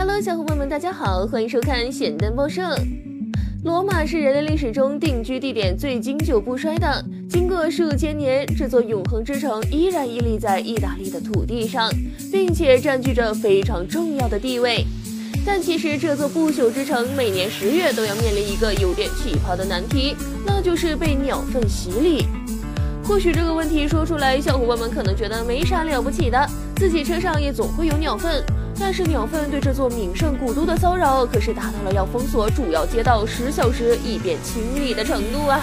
Hello，小伙伴们，大家好，欢迎收看咸蛋报社。罗马是人类历史中定居地点最经久不衰的，经过数千年，这座永恒之城依然屹立在意大利的土地上，并且占据着非常重要的地位。但其实这座不朽之城每年十月都要面临一个有点奇葩的难题，那就是被鸟粪洗礼。或许这个问题说出来，小伙伴们可能觉得没啥了不起的，自己车上也总会有鸟粪。但是鸟粪对这座名胜古都的骚扰，可是达到了要封锁主要街道十小时以便清理的程度啊！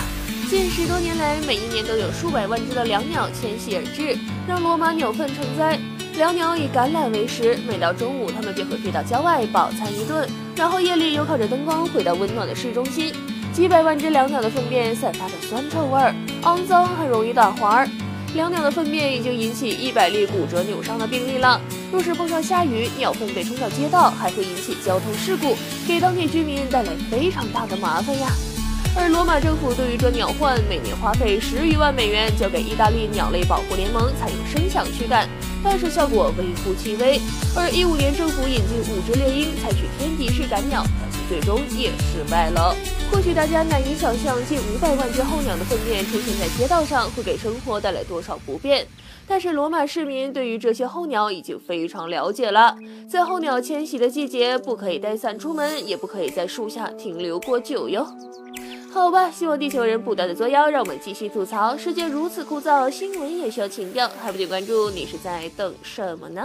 近十多年来，每一年都有数百万只的椋鸟迁徙而至，让罗马鸟粪成灾。椋鸟以橄榄为食，每到中午，它们便会飞到郊外饱餐一顿，然后夜里又靠着灯光回到温暖的市中心。几百万只椋鸟的粪便散发着酸臭味儿，肮脏，很容易打滑儿。椋鸟的粪便已经引起一百例骨折扭伤的病例了。若是碰上下雨，鸟粪被冲到街道，还会引起交通事故，给当地居民带来非常大的麻烦呀。而罗马政府对于这鸟患，每年花费十余万美元，交给意大利鸟类保护联盟采用声响驱赶。但是效果微乎其微。而一五年政府引进五只猎鹰，采取天敌式赶鸟，最终也失败了。或许大家难以想象，近五百万只候鸟的粪便出现在街道上，会给生活带来多少不便。但是罗马市民对于这些候鸟已经非常了解了。在候鸟迁徙的季节，不可以带伞出门，也不可以在树下停留过久哟。好吧，希望地球人不断的作妖，让我们继续吐槽。世界如此枯燥，新闻也需要情调，还不点关注，你是在等什么呢？